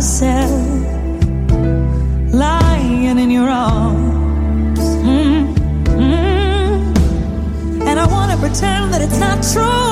Speaker 23: myself lying in your arms. Mm-hmm. And I want to pretend that it's not true.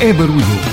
Speaker 4: É barulho.